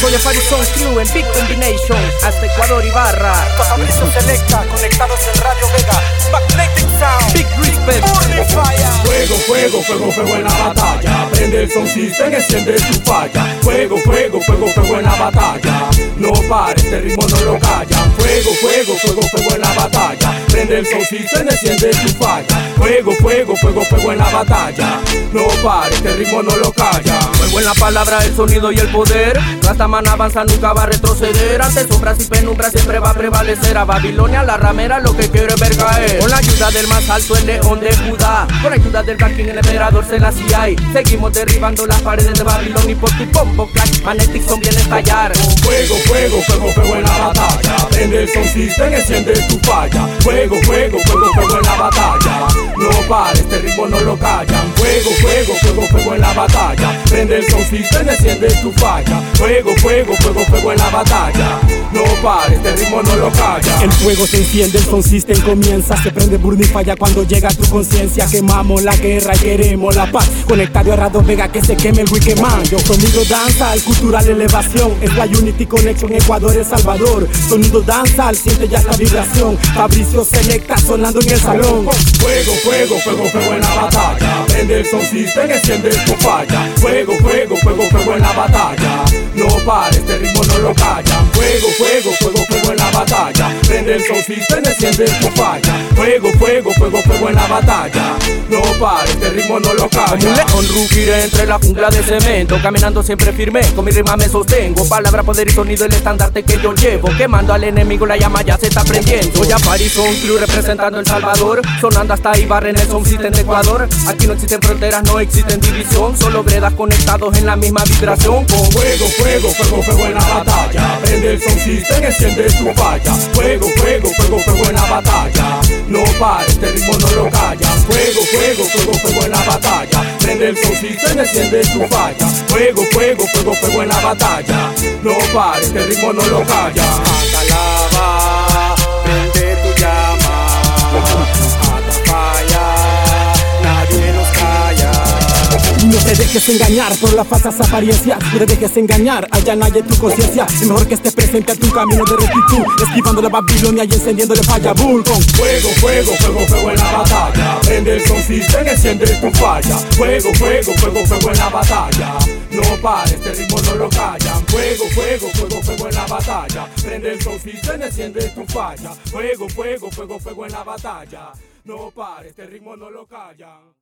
Soy Aparición Crew en Big Combination, hasta Ecuador y Barra. Selecta, conectados en Radio Vega. Magnetic Sound. Big Respect. Fuego, fuego, fuego, fuego en la batalla. Prende el son system, enciende tu falla. Fuego, fuego, fuego, fuego en la batalla. No pares, este ritmo no lo calla. Fuego, fuego, fuego, fuego en la batalla. Prende el son system, enciende tu falla. Fuego, fuego, fuego, fuego en la batalla. No pares, este ritmo no lo calla. Fuego en la palabra, el sonido y el poder. man avanza, nunca va a retroceder. Ante sombras y penumbras siempre va a prevalecer. A Babilonia, la ramera, lo que quiere ver caer. Con la ayuda del más alto, el león de Judá. Con la ayuda del King, el emperador se la hay. Seguimos derribando las paredes de Babilonia y por tu combo clash, Magnetic Son viene a estallar. Fuego, fuego, fuego, fuego en la batalla. El son system, enciende tu falla. Fuego, fuego, fuego, fuego en la batalla. No pares, este ritmo no lo callan. Fuego, fuego, fuego, fuego en la batalla. Prende el system, enciende tu falla. Fuego, fuego, fuego, fuego en la batalla. No pares, este ritmo no lo calla. El fuego se enciende, el son system comienza. Se prende burn y falla cuando llega tu conciencia. Quemamos la guerra y queremos la paz. Conectado a Rado Vega que se queme el Wikiman. Yo sonido danza, el cultural elevación. Es la Unity Connection Ecuador, El Salvador. Sonido danza, siente ya esta vibración. Fabricio Selecta sonando en el salón. Fuego, fuego, fuego, fuego en la batalla. El son system, enciende tu falla. Fuego, fuego, fuego, fuego en la batalla. No pares, este ritmo no lo calla. Fuego, fuego, fuego, fuego batalla. Prende el son system, enciende tu falla. Fuego, fuego, fuego, fuego en la batalla. No pares, este ritmo no lo calla. León rugiré entre la jungla de cemento. Caminando siempre firme, con mi rima me sostengo. Palabra, poder y sonido, el estandarte que yo llevo. Quemando al enemigo, la llama ya se está prendiendo. Soy Aparison Club representando El Salvador. Sonando hasta Ibarra en el de Ecuador. Aquí no existen fronteras, no existen división. Solo bredas conectados en la misma vibración. Con fuego, fuego, fuego, fuego en la batalla. Prende el son system, enciende tu falla. Fuego, fuego, fuego, fuego en la batalla. No pares, este ritmo no lo calla. Fuego, fuego, fuego, fuego en la batalla. Prende el son system, enciende tu falla. Fuego, fuego, fuego, fuego en la batalla. No pares, este ritmo no lo calla. Dejes engañar por las falsas apariencias. No te dejes engañar, allá nadie tu conciencia. Es mejor que estés presente a tu camino de rectitud. Esquivando la Babilonia y encendiéndole falla bull Fuego, fuego, fuego, fuego en la batalla. Prende el son system, enciende tu falla. Fuego, fuego, fuego, fuego en la batalla. No pares, este ritmo no lo callan. Fuego, fuego, fuego, fuego en la batalla. Prende el son system, enciende tu falla. Fuego, fuego, fuego, fuego en la batalla. No pares, este ritmo no lo callan.